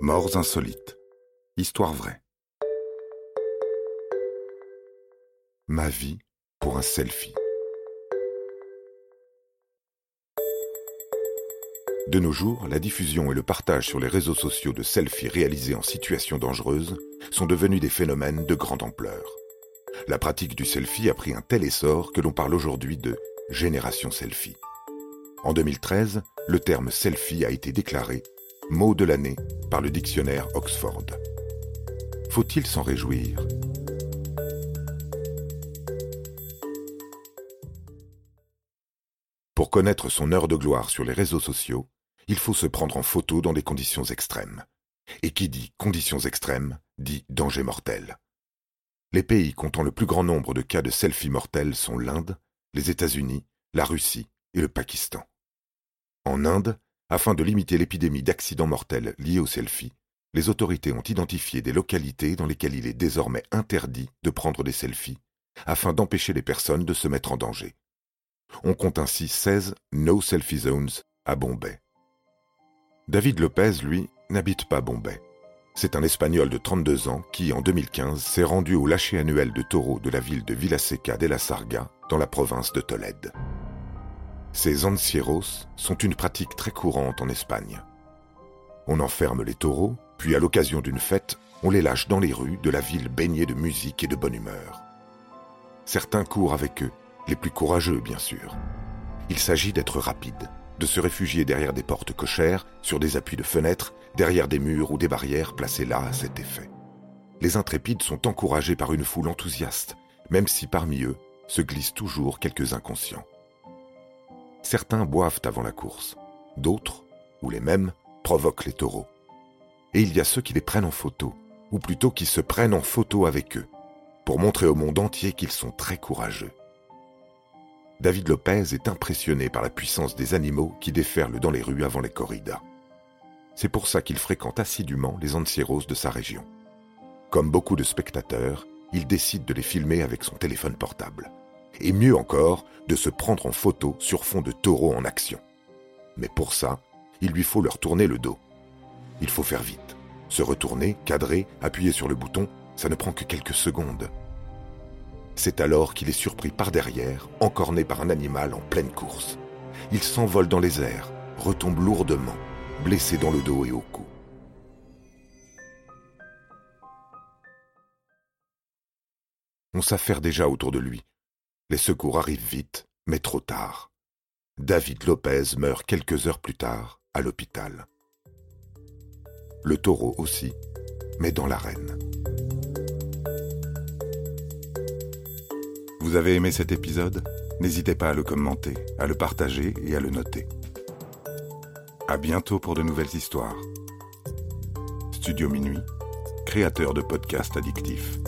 Morts insolites. Histoire vraie. Ma vie pour un selfie. De nos jours, la diffusion et le partage sur les réseaux sociaux de selfies réalisés en situation dangereuse sont devenus des phénomènes de grande ampleur. La pratique du selfie a pris un tel essor que l'on parle aujourd'hui de génération selfie. En 2013, le terme selfie a été déclaré mot de l'année par le dictionnaire Oxford. Faut-il s'en réjouir? Pour connaître son heure de gloire sur les réseaux sociaux, il faut se prendre en photo dans des conditions extrêmes. Et qui dit conditions extrêmes dit danger mortel. Les pays comptant le plus grand nombre de cas de selfie mortels sont l'Inde, les États-Unis, la Russie et le Pakistan. En Inde, afin de limiter l'épidémie d'accidents mortels liés aux selfies, les autorités ont identifié des localités dans lesquelles il est désormais interdit de prendre des selfies, afin d'empêcher les personnes de se mettre en danger. On compte ainsi 16 No Selfie Zones à Bombay. David Lopez, lui, n'habite pas Bombay. C'est un Espagnol de 32 ans qui, en 2015, s'est rendu au lâcher annuel de taureaux de la ville de Villaseca de la Sarga, dans la province de Tolède. Ces encierros sont une pratique très courante en Espagne. On enferme les taureaux, puis à l'occasion d'une fête, on les lâche dans les rues de la ville baignée de musique et de bonne humeur. Certains courent avec eux, les plus courageux bien sûr. Il s'agit d'être rapide, de se réfugier derrière des portes cochères, sur des appuis de fenêtres, derrière des murs ou des barrières placées là à cet effet. Les intrépides sont encouragés par une foule enthousiaste, même si parmi eux se glissent toujours quelques inconscients. Certains boivent avant la course, d'autres, ou les mêmes, provoquent les taureaux. Et il y a ceux qui les prennent en photo, ou plutôt qui se prennent en photo avec eux, pour montrer au monde entier qu'ils sont très courageux. David Lopez est impressionné par la puissance des animaux qui déferlent dans les rues avant les corridas. C'est pour ça qu'il fréquente assidûment les ancieros de sa région. Comme beaucoup de spectateurs, il décide de les filmer avec son téléphone portable et mieux encore, de se prendre en photo sur fond de taureaux en action. Mais pour ça, il lui faut leur tourner le dos. Il faut faire vite. Se retourner, cadrer, appuyer sur le bouton, ça ne prend que quelques secondes. C'est alors qu'il est surpris par derrière, encorné par un animal en pleine course. Il s'envole dans les airs, retombe lourdement, blessé dans le dos et au cou. On s'affaire déjà autour de lui, les secours arrivent vite, mais trop tard. David Lopez meurt quelques heures plus tard à l'hôpital. Le taureau aussi, mais dans l'arène. Vous avez aimé cet épisode? N'hésitez pas à le commenter, à le partager et à le noter. À bientôt pour de nouvelles histoires. Studio Minuit, créateur de podcasts addictifs.